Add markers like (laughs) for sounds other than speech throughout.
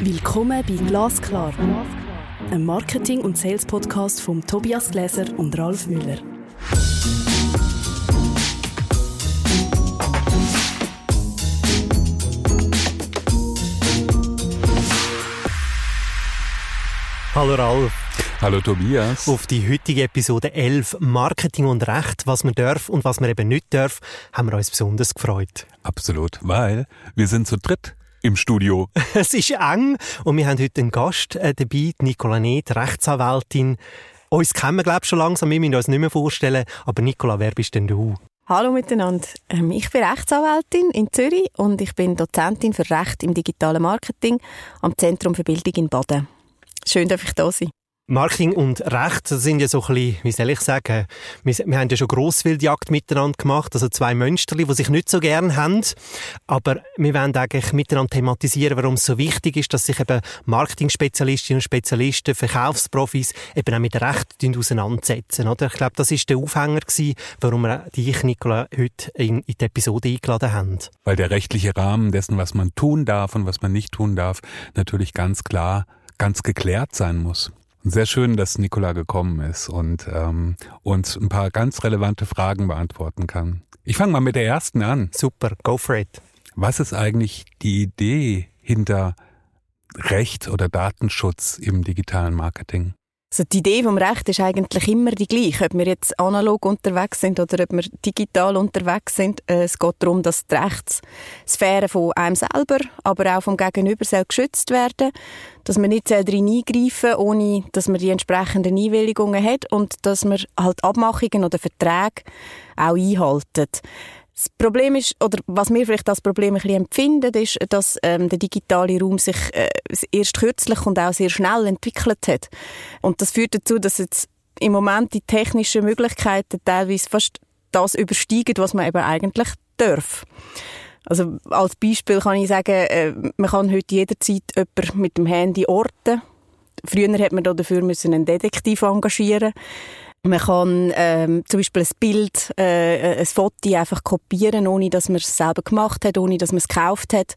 Willkommen bei Glasklar, einem Marketing- und Sales-Podcast von Tobias Gläser und Ralf Müller. Hallo Ralf. Hallo Tobias. Auf die heutige Episode 11 Marketing und Recht, was man darf und was man eben nicht darf, haben wir uns besonders gefreut. Absolut, weil wir sind zu dritt im Studio. (laughs) es ist eng und wir haben heute einen Gast äh, dabei, Nicola Neth, Rechtsanwältin. Uns kennen wir, glaube ich, schon langsam, wir müssen uns nicht mehr vorstellen. Aber Nicola, wer bist denn du? Hallo miteinander. Ähm, ich bin Rechtsanwältin in Zürich und ich bin Dozentin für Recht im digitalen Marketing am Zentrum für Bildung in Baden. Schön, dass ich da sein. Marketing und Recht sind ja so ein bisschen, wie soll ich sagen, wir, wir haben ja schon Grosswildjagd miteinander gemacht, also zwei Mönsterli, die sich nicht so gern haben, aber wir wollen eigentlich miteinander thematisieren, warum es so wichtig ist, dass sich eben Marketing-Spezialistinnen und Spezialisten, Verkaufsprofis eben auch mit Recht auseinandersetzen, oder? Ich glaube, das ist der Aufhänger gewesen, warum wir dich, Nicola, heute in, in die Episode eingeladen haben. Weil der rechtliche Rahmen dessen, was man tun darf und was man nicht tun darf, natürlich ganz klar ganz geklärt sein muss. Sehr schön, dass Nicola gekommen ist und ähm, uns ein paar ganz relevante Fragen beantworten kann. Ich fange mal mit der ersten an. Super, go for it. Was ist eigentlich die Idee hinter Recht oder Datenschutz im digitalen Marketing? Also die Idee vom Recht ist eigentlich immer die gleiche, ob wir jetzt analog unterwegs sind oder ob wir digital unterwegs sind. Äh, es geht darum, dass die Rechtssphäre von einem selber, aber auch vom Gegenüber soll geschützt werden, dass man nicht drin eingreifen ohne dass man die entsprechenden Einwilligungen hat und dass man halt Abmachungen oder Verträge auch einhalten. Das Problem ist, oder was wir vielleicht als Problem ein bisschen empfinden, ist, dass ähm, der digitale Raum sich äh, erst kürzlich und auch sehr schnell entwickelt hat. Und das führt dazu, dass jetzt im Moment die technischen Möglichkeiten teilweise fast das übersteigen, was man eben eigentlich darf. Also als Beispiel kann ich sagen, äh, man kann heute jederzeit jemanden mit dem Handy orten. Früher hat man dafür müssen einen Detektiv engagieren man kann ähm, zum Beispiel ein Bild, äh, ein Foto einfach kopieren, ohne dass man es selber gemacht hat, ohne dass man es gekauft hat.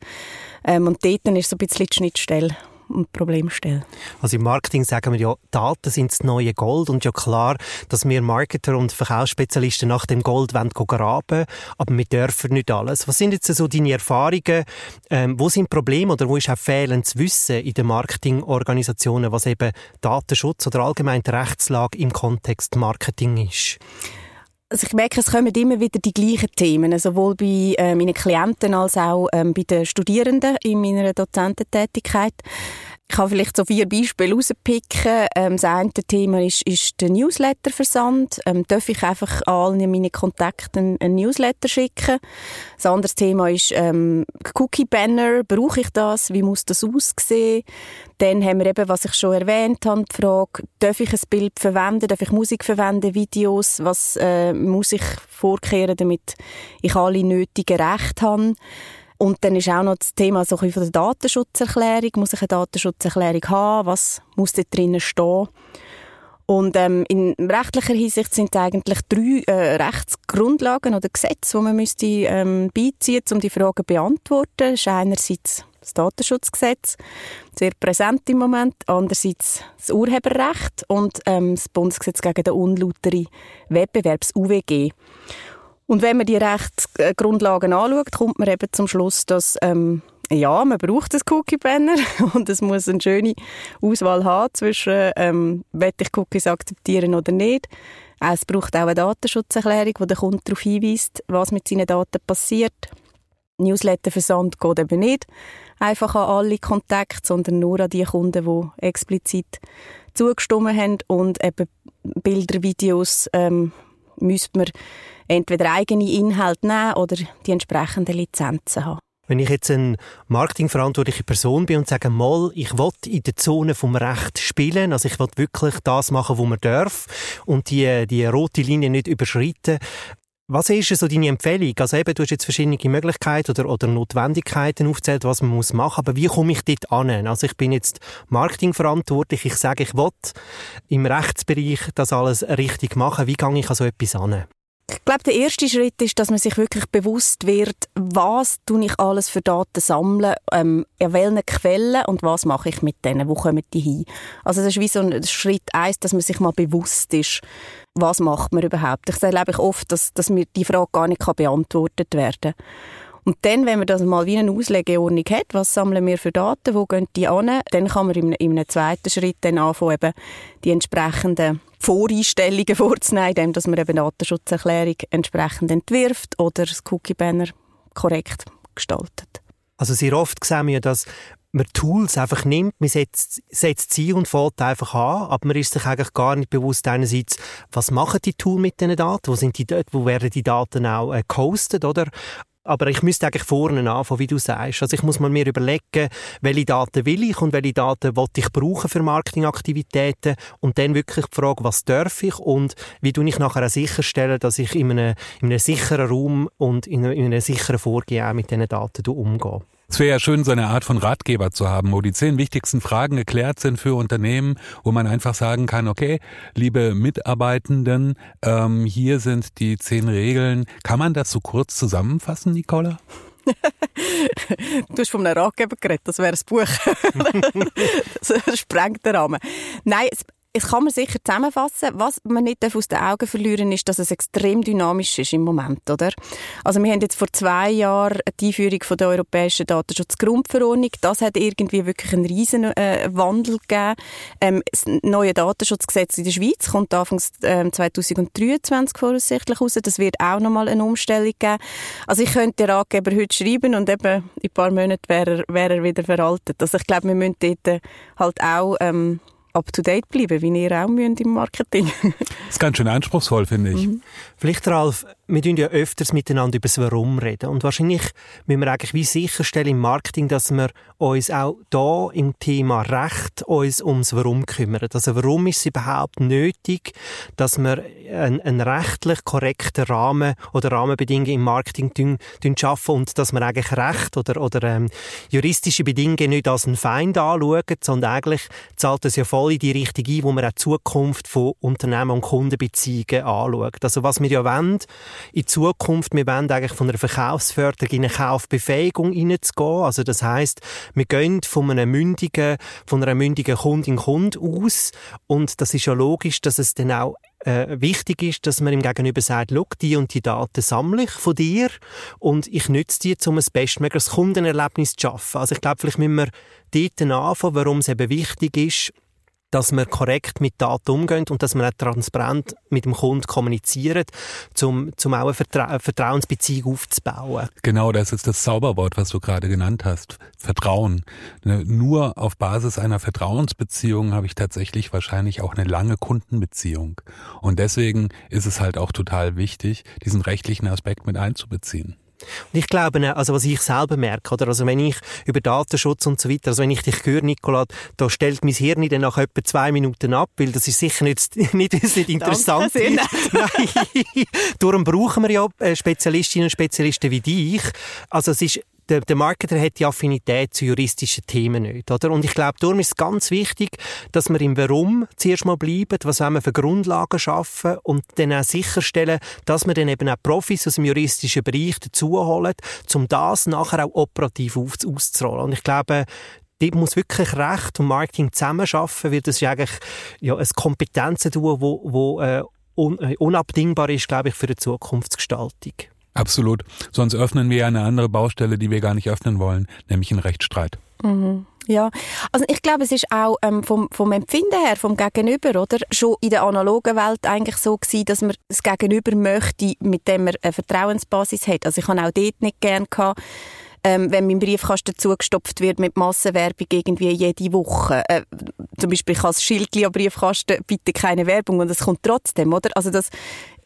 Ähm, und dort ist so ein bisschen die Schnittstelle und. Also im Marketing sagen wir ja, Daten sind das neue Gold und ja klar, dass wir Marketer und Verkaufsspezialisten nach dem Gold wollen graben, aber wir dürfen nicht alles. Was sind jetzt so deine Erfahrungen? Ähm, wo sind Probleme oder wo ist auch fehlendes Wissen in den Marketingorganisationen, was eben Datenschutz oder allgemein die Rechtslage im Kontext Marketing ist? Also ich merke, es kommen immer wieder die gleichen Themen, sowohl bei äh, meinen Klienten als auch ähm, bei den Studierenden in meiner Dozententätigkeit. Ich kann vielleicht so vier Beispiele rauspicken. Ähm, das eine Thema ist, ist der Newsletterversand. Ähm, darf ich einfach allen meine Kontakten einen Newsletter schicken? Das andere Thema ist ähm, Cookie-Banner. Brauche ich das? Wie muss das aussehen? Dann haben wir eben, was ich schon erwähnt habe, die Frage, darf ich ein Bild verwenden? Darf ich Musik verwenden? Videos? Was äh, muss ich vorkehren, damit ich alle nötigen Rechte habe? Und dann ist auch noch das Thema so ein von der Datenschutzerklärung. Muss ich eine Datenschutzerklärung haben? Was muss da drinnen stehen? Und ähm, in rechtlicher Hinsicht sind es eigentlich drei äh, Rechtsgrundlagen oder Gesetze, die man müsste ähm, beiziehen um die Fragen zu beantworten. Das ist einerseits das Datenschutzgesetz, sehr präsent im Moment, andererseits das Urheberrecht und ähm, das Bundesgesetz gegen den unlauteren Wettbewerb, das UWG. Und wenn man die Rechtsgrundlagen anschaut, kommt man eben zum Schluss, dass ähm, ja, man braucht das Cookie-Banner (laughs) und es muss eine schöne Auswahl haben zwischen, ähm, will ich Cookies akzeptieren oder nicht. Es braucht auch eine Datenschutzerklärung, wo der Kunde darauf hinweist, was mit seinen Daten passiert. Newsletterversand geht eben nicht einfach an alle Kontakte, sondern nur an die Kunden, die explizit zugestimmt haben und eben Bilder, Videos ähm, müsste man entweder eigene Inhalte nehmen oder die entsprechenden Lizenzen haben. Wenn ich jetzt eine marketingverantwortliche Person bin und sage mal, ich will in der Zone vom Recht spielen, also ich will wirklich das machen, was man darf und die, die rote Linie nicht überschreiten, was ist so deine Empfehlung? Also eben, du hast jetzt verschiedene Möglichkeiten oder, oder Notwendigkeiten aufgezählt, was man muss machen, aber wie komme ich dort an? Also ich bin jetzt marketingverantwortlich, ich sage, ich will im Rechtsbereich das alles richtig machen. Wie gehe ich an so etwas an? Ich glaube, der erste Schritt ist, dass man sich wirklich bewusst wird, was tue ich alles für Daten sammeln, ähm, an welchen Quellen und was mache ich mit denen, wo kommen die hin. Also das ist wie so ein Schritt eins, dass man sich mal bewusst ist, was macht man überhaupt. Ich erlebe ich oft, dass, dass mir die Frage gar nicht beantwortet werden kann. Und dann, wenn man das mal wie eine Auslegeordnung hat, was sammeln wir für Daten, wo gehen die an, dann kann man in einem zweiten Schritt dann anfangen, eben die entsprechenden Voreinstellungen (laughs) vorzunehmen, indem dass man eben Datenschutzerklärung entsprechend entwirft oder das Cookie-Banner korrekt gestaltet. Also sehr oft sehen wir, dass man Tools einfach nimmt, man setzt, setzt sie und fällt einfach an, aber man ist sich eigentlich gar nicht bewusst einerseits, was machen die Tools mit diesen Daten, wo sind die dort, wo werden die Daten auch äh, gehostet, oder? Aber ich müsste eigentlich vorne anfangen, wie du sagst. Also ich muss mir überlegen, welche Daten will ich und welche Daten will ich brauchen für Marketingaktivitäten und dann wirklich die Frage, was darf ich und wie tue ich nachher auch sicherstellen, dass ich in einem, in einem sicheren Raum und in einem, in einem sicheren Vorgehen auch mit diesen Daten umgehe. Es wäre ja schön, so eine Art von Ratgeber zu haben, wo die zehn wichtigsten Fragen geklärt sind für Unternehmen, wo man einfach sagen kann, okay, liebe Mitarbeitenden, ähm, hier sind die zehn Regeln. Kann man das so kurz zusammenfassen, Nicola? (laughs) du hast von einem Ratgeber geredet, das wäre ein Buch. (laughs) das sprengt den Rahmen. Nein, es kann man sicher zusammenfassen. Was man nicht aus den Augen verlieren ist, dass es extrem dynamisch ist im Moment, oder? Also wir haben jetzt vor zwei Jahren die Einführung der Europäischen Datenschutzgrundverordnung. Das hat irgendwie wirklich einen riesen äh, Wandel gegeben. Ähm, das neue Datenschutzgesetz in der Schweiz kommt Anfang äh, 2023 voraussichtlich raus. Das wird auch nochmal eine Umstellung geben. Also ich könnte den Ratgeber heute schreiben und eben in ein paar Monaten wäre er, wäre er wieder veraltet. Also ich glaube, wir müssen dort halt auch ähm, up-to-date bleiben, wie ihr auch müsst im Marketing. das (laughs) ist ganz schön anspruchsvoll, finde ich. Mhm. Vielleicht, Ralf, wir reden ja öfters miteinander über das Warum reden. Und wahrscheinlich müssen wir eigentlich wie sicherstellen im Marketing, dass wir uns auch da im Thema Recht uns ums Warum kümmern. Also warum ist es überhaupt nötig, dass wir einen, einen rechtlich korrekten Rahmen oder Rahmenbedingungen im Marketing tun, tun schaffen und dass wir eigentlich Recht oder, oder ähm, juristische Bedingungen nicht als einen Feind anschauen, sondern eigentlich zahlt es ja voll in die Richtung ein, wo man auch die Zukunft von Unternehmen und Kundenbeziehungen anschaut. Also was wir ja wollen, in Zukunft, wir wollen eigentlich von einer Verkaufsförderung in eine Kaufbefähigung hineinzugehen. Also das heißt, wir gehen von einer mündigen, von einer mündigen Kundin Kund aus und das ist ja logisch, dass es dann auch äh, wichtig ist, dass man ihm gegenüber sagt, schau, die und die Daten sammle ich von dir und ich nütze die, um ein bestmögliches Kundenerlebnis zu schaffen. Also ich glaube, vielleicht müssen wir dort anfangen, warum es eben wichtig ist, dass wir korrekt mit Daten umgehen und dass wir auch transparent mit dem Kunden kommunizieren, um, um auch eine, Vertra Vertrauensbeziehung aufzubauen. Genau, das ist das Zauberwort, was du gerade genannt hast. Vertrauen. Ne, nur auf Basis einer Vertrauensbeziehung habe ich tatsächlich wahrscheinlich auch eine lange Kundenbeziehung. Und deswegen ist es halt auch total wichtig, diesen rechtlichen Aspekt mit einzubeziehen. Und ich glaube, also was ich selber merke, oder? Also wenn ich über Datenschutz und so weiter, also wenn ich dich höre, Nicola, da stellt mein Hirn dann nach etwa zwei Minuten ab, weil das ist sicher nicht, (laughs) nicht, nicht interessant. Danke, (laughs) Nein. Darum brauchen wir ja äh, Spezialistinnen und Spezialisten wie dich. Also es ist der, der Marketer hat die Affinität zu juristischen Themen nicht, oder? Und ich glaube, darum ist es ganz wichtig, dass wir im Warum zuerst mal bleiben, was wollen wir für Grundlagen schaffen und dann auch sicherstellen, dass wir dann eben auch Profis aus dem juristischen Bereich dazuholen, um das nachher auch operativ auszurollen. Und ich glaube, dort muss wirklich Recht und Marketing zusammenarbeiten, weil das ist eigentlich ja, ein Kompetenzenduo, wo, wo äh, äh, unabdingbar ist, glaube ich, für die Zukunftsgestaltung. Absolut. Sonst öffnen wir ja eine andere Baustelle, die wir gar nicht öffnen wollen, nämlich einen Rechtsstreit. Mhm. Ja, also ich glaube, es ist auch ähm, vom, vom Empfinden her, vom Gegenüber, oder? Schon in der analogen Welt eigentlich so gewesen, dass man das Gegenüber möchte, mit dem man eine Vertrauensbasis hat. Also ich habe auch dort nicht gern gehabt, ähm, wenn mein Briefkasten zugestopft wird mit Massenwerbung irgendwie jede Woche. Äh, zum Beispiel ich als Schildli am Briefkasten bitte keine Werbung und es kommt trotzdem, oder? Also das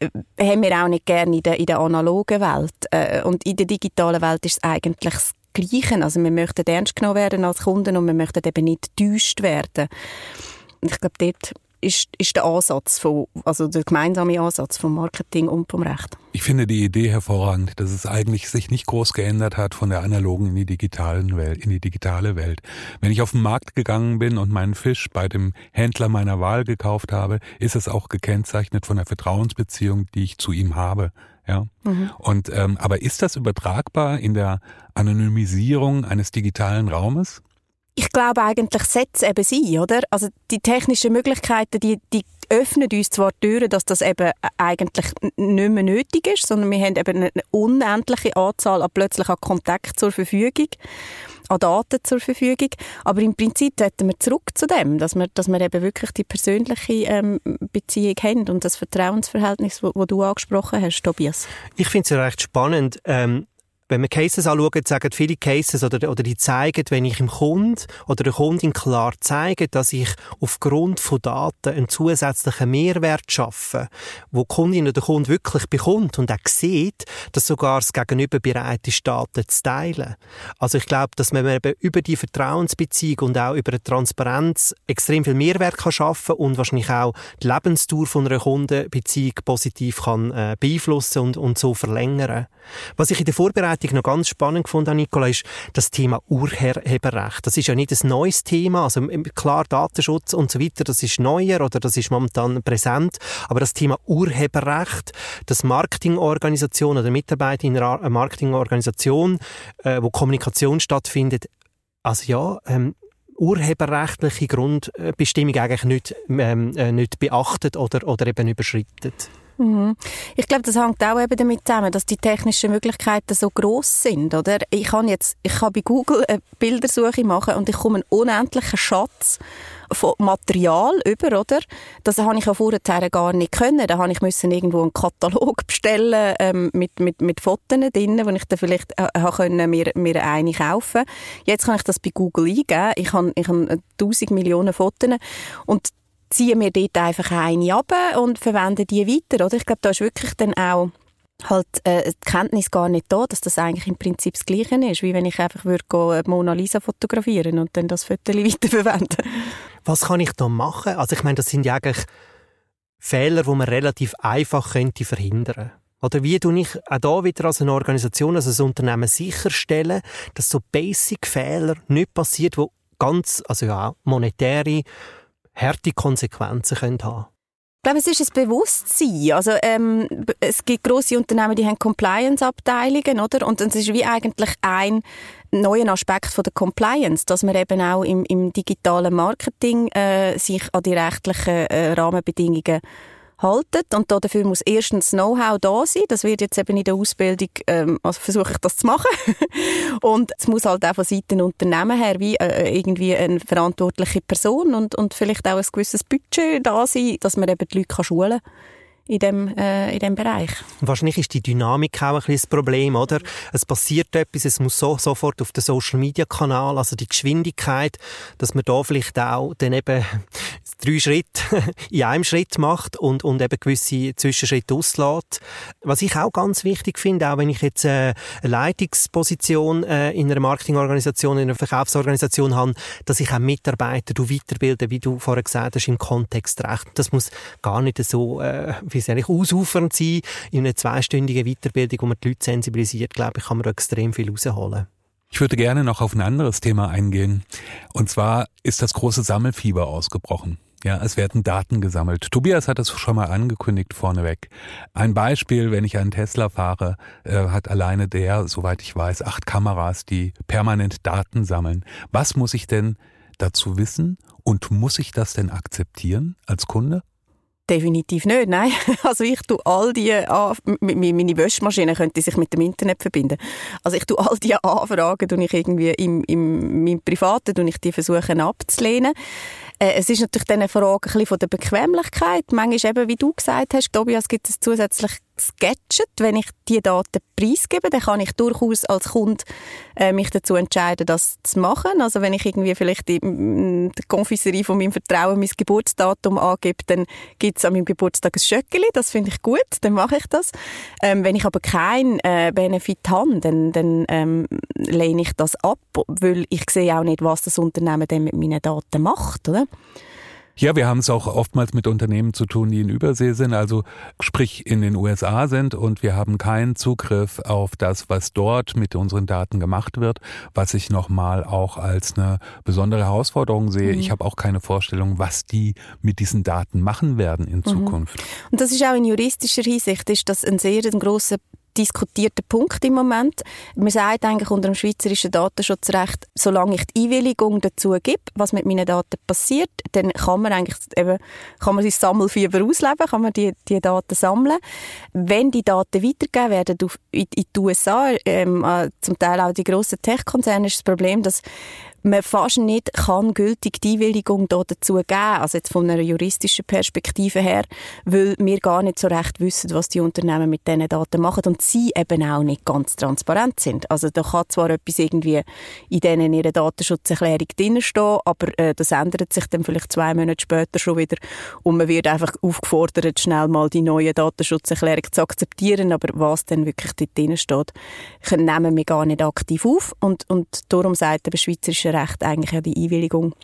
äh, haben wir auch nicht gerne in der, in der analogen Welt. Äh, und in der digitalen Welt ist es eigentlich das Gleiche. Also wir möchten ernst genommen werden als Kunden und wir möchten eben nicht getäuscht werden. Ich glaube, dort ist, ist der Ansatz, von, also der gemeinsame Ansatz vom Marketing und vom Recht. Ich finde die Idee hervorragend, dass es eigentlich sich nicht groß geändert hat von der analogen in die digitalen Welt, in die digitale Welt. Wenn ich auf den Markt gegangen bin und meinen Fisch bei dem Händler meiner Wahl gekauft habe, ist es auch gekennzeichnet von der Vertrauensbeziehung, die ich zu ihm habe. Ja. Mhm. Und ähm, aber ist das übertragbar in der Anonymisierung eines digitalen Raumes? Ich glaube eigentlich setzt eben sie, oder? Also die technischen Möglichkeiten, die, die öffnen uns zwar Türen, dass das eben eigentlich nicht mehr nötig ist, sondern wir haben eben eine unendliche Anzahl an plötzlich an Kontakten zur Verfügung, an Daten zur Verfügung. Aber im Prinzip hätten wir zurück zu dem, dass wir, dass wir eben wirklich die persönliche ähm, Beziehung haben und das Vertrauensverhältnis, wo, wo du angesprochen hast, Tobias. Ich finde es ja recht spannend. Ähm wenn man Cases anschaut, sagen viele Cases oder, oder die zeigen, wenn ich im Kund oder der Kundin klar zeige, dass ich aufgrund von Daten einen zusätzlichen Mehrwert schaffe, wo die Kundin oder der Kunde wirklich bekommt und auch sieht, dass sogar das Gegenüber bereit ist, Daten zu teilen. Also ich glaube, dass man eben über die Vertrauensbeziehung und auch über die Transparenz extrem viel Mehrwert kann schaffen und wahrscheinlich auch die Lebensdauer von einer Kundenbeziehung positiv kann äh, beeinflussen und, und so verlängern. Was ich in der Vorbereitung Vorbereitung noch ganz spannend gefunden, Nicola, ist das Thema Urheberrecht. Das ist ja nicht ein neues Thema. Also klar, Datenschutz und so weiter, das ist neuer oder das ist momentan präsent. Aber das Thema Urheberrecht, dass Marketingorganisationen oder Mitarbeiter in einer Marketingorganisation, äh, wo Kommunikation stattfindet, also ja, ähm, urheberrechtliche Grundbestimmung eigentlich nicht, ähm, äh, nicht beachtet oder, oder eben überschrittet. Mhm. Ich glaube, das hängt auch eben damit zusammen, dass die technischen Möglichkeiten so groß sind, oder? Ich kann jetzt, ich kann bei Google eine Bildersuche machen und ich komme einen unendlichen Schatz von Material über, oder? Das habe ich ja vorher gar nicht können. Da habe ich müssen irgendwo einen Katalog (laughs) bestellen ähm, mit, mit, mit Fotos drin, wo ich dann vielleicht äh, können mir, mir eine kaufen Jetzt kann ich das bei Google eingeben. Ich habe, ich habe tausend Millionen Fotos und ziehen wir dort einfach eine ab und verwenden die weiter, oder? Ich glaube, da ist wirklich dann auch halt äh, die Kenntnis gar nicht da, dass das eigentlich im Prinzip das Gleiche ist, wie wenn ich einfach würde go Mona Lisa fotografieren und dann das Foto (laughs) weiterverwenden. Was kann ich da machen? Also ich meine, das sind ja eigentlich Fehler, die man relativ einfach könnte verhindern. Oder wie tue ich auch da wieder als eine Organisation, als ein Unternehmen sicherstellen, dass so Basic-Fehler nicht passiert, wo ganz, also ja, monetäre harte Konsequenzen können haben ich glaube, es ist ein Bewusstsein. Also, ähm, es gibt große Unternehmen, die haben Compliance-Abteilungen, oder? Und es ist wie eigentlich ein neuer Aspekt von der Compliance, dass man eben auch im, im digitalen Marketing äh, sich an die rechtlichen äh, Rahmenbedingungen halten. Und dafür muss erstens Know-how da sein. Das wird jetzt eben in der Ausbildung, ähm, also versuche ich das zu machen. (laughs) und es muss halt auch von Seiten Unternehmen her wie äh, irgendwie eine verantwortliche Person und, und vielleicht auch ein gewisses Budget da sein, dass man eben die Leute kann schulen kann in dem, äh, in dem Bereich. Wahrscheinlich ist die Dynamik auch ein bisschen das Problem, oder? Es passiert etwas, es muss so, sofort auf den Social Media Kanal, also die Geschwindigkeit, dass man da vielleicht auch dann eben (laughs) drei Schritte (laughs) in einem Schritt macht und, und eben gewisse Zwischenschritte auslässt. Was ich auch ganz wichtig finde, auch wenn ich jetzt äh, eine Leitungsposition äh, in einer Marketingorganisation, in einer Verkaufsorganisation habe, dass ich auch Mitarbeiter du weiterbilde, wie du vorher gesagt hast, im Kontext recht. Das muss gar nicht so, äh, wie soll ich, ausufernd sein. In einer zweistündigen Weiterbildung, wo man die Leute sensibilisiert, glaube ich, kann man extrem viel rausholen. Ich würde gerne noch auf ein anderes Thema eingehen. Und zwar ist das große Sammelfieber ausgebrochen. Ja, es werden Daten gesammelt. Tobias hat das schon mal angekündigt vorneweg. Ein Beispiel, wenn ich einen Tesla fahre, äh, hat alleine der, soweit ich weiß, acht Kameras, die permanent Daten sammeln. Was muss ich denn dazu wissen und muss ich das denn akzeptieren als Kunde? Definitiv nicht, nein. (laughs) Also ich tue all die, meine Wäschmaschine könnte sich mit dem Internet verbinden. Also ich tue all die Anfragen, tue ich irgendwie im, im, im Privaten, tue ich die versuchen abzulehnen. Äh, es ist natürlich dann eine Frage ein von der Bequemlichkeit. Manchmal eben, wie du gesagt hast, Tobias, gibt es zusätzlich Gadget. Wenn ich die Daten preisgebe, dann kann ich durchaus als Kunde äh, mich dazu entscheiden, das zu machen. Also wenn ich irgendwie vielleicht in der Konfiserie von meinem Vertrauen mein Geburtsdatum angebe, dann gibt es an meinem Geburtstag ein Schöckeli. Das finde ich gut, dann mache ich das. Ähm, wenn ich aber keinen äh, Benefit habe, dann, dann ähm, lehne ich das ab, weil ich sehe auch nicht, was das Unternehmen dann mit meinen Daten macht, oder? Ja, wir haben es auch oftmals mit Unternehmen zu tun, die in Übersee sind, also sprich in den USA sind und wir haben keinen Zugriff auf das, was dort mit unseren Daten gemacht wird, was ich nochmal auch als eine besondere Herausforderung sehe. Mhm. Ich habe auch keine Vorstellung, was die mit diesen Daten machen werden in mhm. Zukunft. Und das ist auch in juristischer Hinsicht ist das ein sehr ein grosser diskutierter Punkt im Moment. Man sagt eigentlich unter dem schweizerischen Datenschutzrecht, solange ich die Einwilligung dazu gebe, was mit meinen Daten passiert, dann kann man eigentlich eben, kann man sein Sammelfieber ausleben, kann man die, die Daten sammeln. Wenn die Daten weitergegeben werden in, in die USA, ähm, äh, zum Teil auch die grossen Tech-Konzerne, ist das Problem, dass man fast nicht kann gültig die Einwilligung dazu geben, also jetzt von einer juristischen Perspektive her, weil wir gar nicht so recht wissen, was die Unternehmen mit diesen Daten machen und sie eben auch nicht ganz transparent sind. Also da kann zwar etwas irgendwie in denen ihrer Datenschutzerklärung drinstehen, aber äh, das ändert sich dann vielleicht zwei Monate später schon wieder und man wird einfach aufgefordert, schnell mal die neue Datenschutzerklärung zu akzeptieren, aber was dann wirklich dort drin steht, nehmen wir gar nicht aktiv auf und, und darum sagt der Schweizerische Recht eigentlich ja die Einwilligung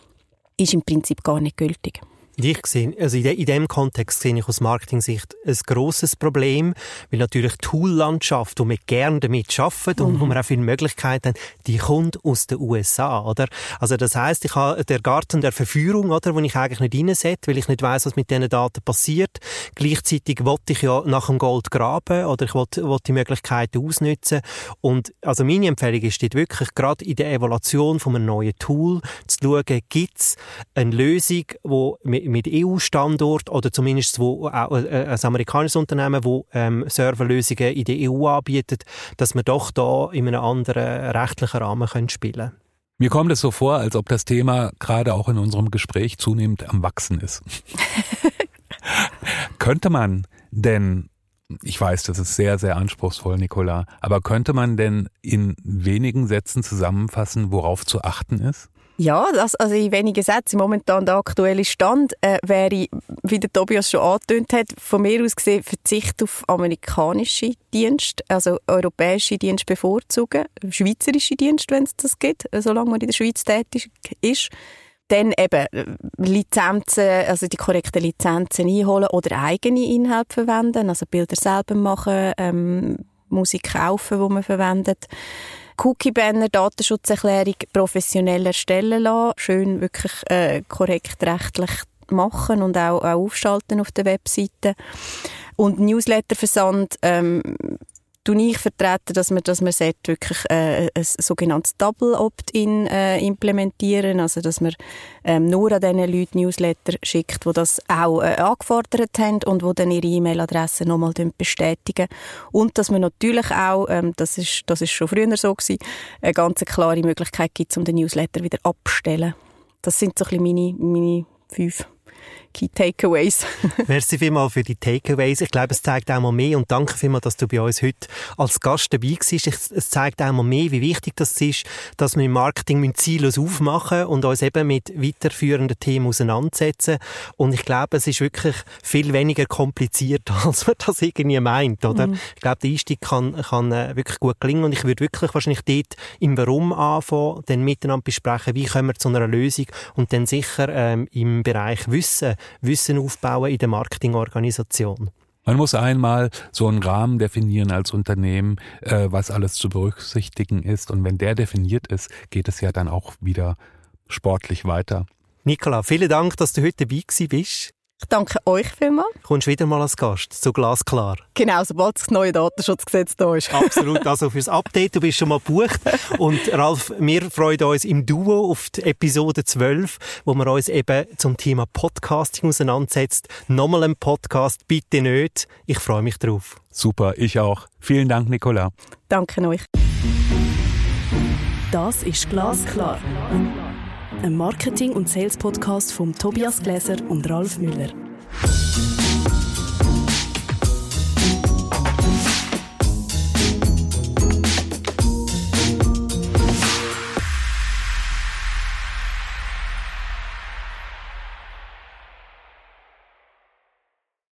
ist im Prinzip gar nicht gültig. Ich sehe, also in, de, in dem Kontext sehe ich aus Marketing-Sicht ein grosses Problem, weil natürlich die Tool-Landschaft, wo wir gerne damit arbeiten und mhm. wo wir auch viele Möglichkeiten haben, die kommt aus den USA, oder? Also das heißt, ich habe den Garten der Verführung, oder, wo ich eigentlich nicht reinsetze, weil ich nicht weiß, was mit diesen Daten passiert. Gleichzeitig wollte ich ja nach dem Gold graben, oder ich wollte, die Möglichkeiten ausnutzen. Und also meine Empfehlung ist dort wirklich, gerade in der Evaluation von einem neuen Tool, zu schauen, gibt es eine Lösung, die mit EU-Standort oder zumindest wo auch äh, ein amerikanisches Unternehmen, wo ähm, Serverlösungen in der EU anbietet, dass wir doch da in einem anderen rechtlichen Rahmen können spielen Mir kommt es so vor, als ob das Thema gerade auch in unserem Gespräch zunehmend am Wachsen ist. (laughs) könnte man denn ich weiß, das ist sehr, sehr anspruchsvoll, Nicola. Aber könnte man denn in wenigen Sätzen zusammenfassen, worauf zu achten ist? Ja, das, also in wenigen Sätzen. Momentan der aktuelle Stand äh, wäre, wie der Tobias schon angetönt hat, von mir aus gesehen Verzicht auf amerikanische Dienste, also europäische Dienste bevorzugen, schweizerische Dienste, wenn es das gibt, solange man in der Schweiz tätig ist. Dann eben äh, Lizenzen, also die korrekten Lizenzen einholen oder eigene Inhalte verwenden, also Bilder selber machen, ähm, Musik kaufen, die man verwendet Cookie-Banner, Datenschutzerklärung professionell erstellen lassen, schön wirklich äh, korrekt rechtlich machen und auch, auch aufschalten auf der Webseite. Und Newsletterversand ähm, tue ich vertreten, dass man, dass man wirklich äh, ein sogenanntes Double Opt-in äh, implementieren, also dass man ähm, nur an diesen Leuten Newsletter schickt, die das auch äh, angefordert haben und wo dann ihre E-Mail-Adresse nochmal bestätigen und dass man natürlich auch, ähm, das ist das ist schon früher so gewesen, eine ganz klare Möglichkeit gibt, um den Newsletter wieder abzustellen. Das sind so ein bisschen meine, meine fünf Key Takeaways. (laughs) Merci vielmals für die Takeaways. Ich glaube, es zeigt auch mal mehr und danke vielmals, dass du bei uns heute als Gast dabei warst. Es zeigt auch mal mehr, wie wichtig das ist, dass wir im Marketing Ziellos aufmachen und uns eben mit weiterführenden Themen auseinandersetzen. Und ich glaube, es ist wirklich viel weniger kompliziert, (laughs) als man das irgendwie meint, oder? Mhm. Ich glaube, der Einstieg kann, kann äh, wirklich gut gelingen und ich würde wirklich wahrscheinlich dort im Warum anfangen, dann miteinander besprechen, wie kommen wir zu einer Lösung und dann sicher ähm, im Bereich Wissen Wissen aufbauen in der Marketingorganisation. Man muss einmal so einen Rahmen definieren als Unternehmen, äh, was alles zu berücksichtigen ist. Und wenn der definiert ist, geht es ja dann auch wieder sportlich weiter. Nicola, vielen Dank, dass du heute dabei bist. Ich danke euch vielmals. Kommst wieder mal als Gast, so glasklar. Genau, sobald das neue Datenschutzgesetz da ist. Absolut, also fürs Update, du bist schon mal gebucht. Und Ralf, wir freuen uns im Duo auf die Episode 12, wo wir uns eben zum Thema Podcasting auseinandersetzt. Nochmal ein Podcast, bitte nicht. Ich freue mich drauf. Super, ich auch. Vielen Dank, Nicola. Danke euch. Das ist Glasklar ein Marketing- und Sales-Podcast von Tobias Gläser und Ralf Müller.